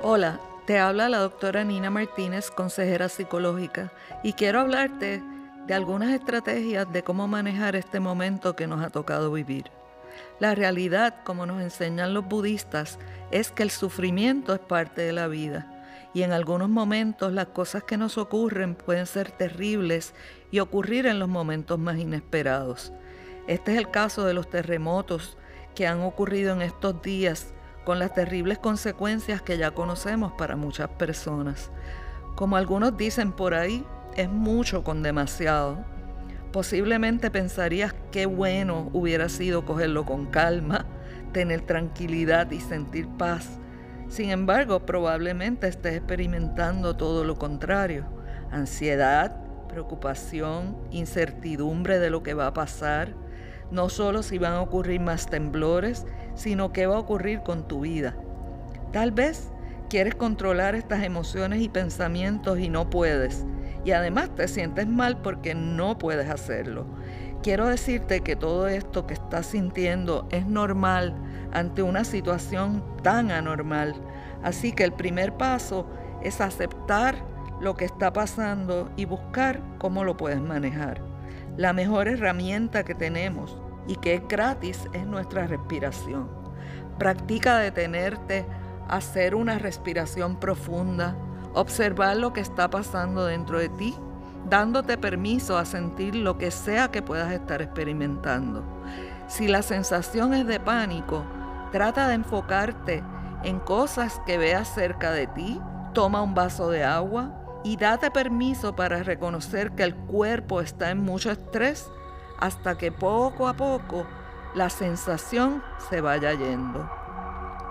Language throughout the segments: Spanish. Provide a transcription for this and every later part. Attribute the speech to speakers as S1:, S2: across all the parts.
S1: Hola, te habla la doctora Nina Martínez, consejera psicológica, y quiero hablarte de algunas estrategias de cómo manejar este momento que nos ha tocado vivir. La realidad, como nos enseñan los budistas, es que el sufrimiento es parte de la vida y en algunos momentos las cosas que nos ocurren pueden ser terribles y ocurrir en los momentos más inesperados. Este es el caso de los terremotos que han ocurrido en estos días con las terribles consecuencias que ya conocemos para muchas personas. Como algunos dicen por ahí, es mucho con demasiado. Posiblemente pensarías qué bueno hubiera sido cogerlo con calma, tener tranquilidad y sentir paz. Sin embargo, probablemente estés experimentando todo lo contrario. Ansiedad, preocupación, incertidumbre de lo que va a pasar. No solo si van a ocurrir más temblores, sino qué va a ocurrir con tu vida. Tal vez quieres controlar estas emociones y pensamientos y no puedes y además te sientes mal porque no puedes hacerlo. Quiero decirte que todo esto que estás sintiendo es normal ante una situación tan anormal. Así que el primer paso es aceptar lo que está pasando y buscar cómo lo puedes manejar. La mejor herramienta que tenemos y que es gratis es nuestra respiración. Practica detenerte, hacer una respiración profunda, observar lo que está pasando dentro de ti, dándote permiso a sentir lo que sea que puedas estar experimentando. Si la sensación es de pánico, trata de enfocarte en cosas que veas cerca de ti, toma un vaso de agua y date permiso para reconocer que el cuerpo está en mucho estrés hasta que poco a poco la sensación se vaya yendo.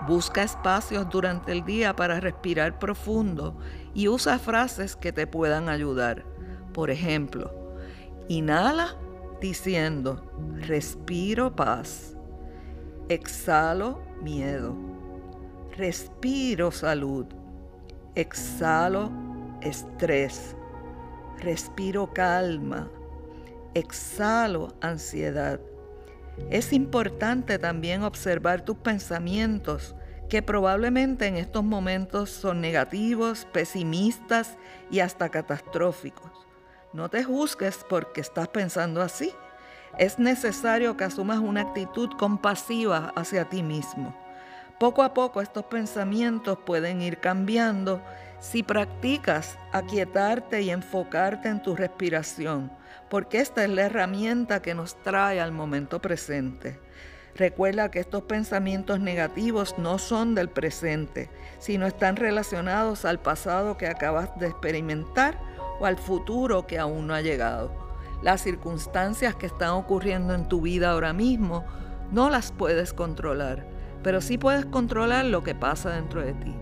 S1: Busca espacios durante el día para respirar profundo y usa frases que te puedan ayudar. Por ejemplo, inhala diciendo, respiro paz, exhalo miedo, respiro salud, exhalo estrés, respiro calma, exhalo ansiedad. Es importante también observar tus pensamientos que probablemente en estos momentos son negativos, pesimistas y hasta catastróficos. No te juzgues porque estás pensando así. Es necesario que asumas una actitud compasiva hacia ti mismo. Poco a poco estos pensamientos pueden ir cambiando si practicas aquietarte y enfocarte en tu respiración, porque esta es la herramienta que nos trae al momento presente. Recuerda que estos pensamientos negativos no son del presente, sino están relacionados al pasado que acabas de experimentar o al futuro que aún no ha llegado. Las circunstancias que están ocurriendo en tu vida ahora mismo no las puedes controlar, pero sí puedes controlar lo que pasa dentro de ti.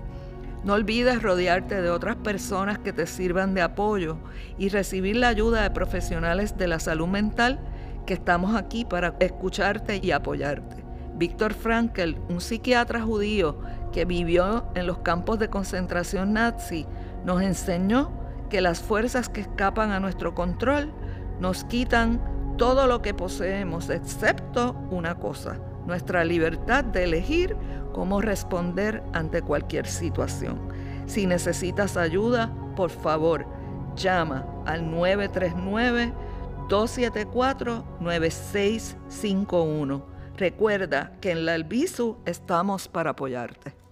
S1: No olvides rodearte de otras personas que te sirvan de apoyo y recibir la ayuda de profesionales de la salud mental que estamos aquí para escucharte y apoyarte. Víctor Frankl, un psiquiatra judío que vivió en los campos de concentración nazi, nos enseñó que las fuerzas que escapan a nuestro control nos quitan todo lo que poseemos, excepto una cosa, nuestra libertad de elegir cómo responder ante cualquier situación. Si necesitas ayuda, por favor, llama al 939 274-9651. Recuerda que en la Albisu estamos para apoyarte.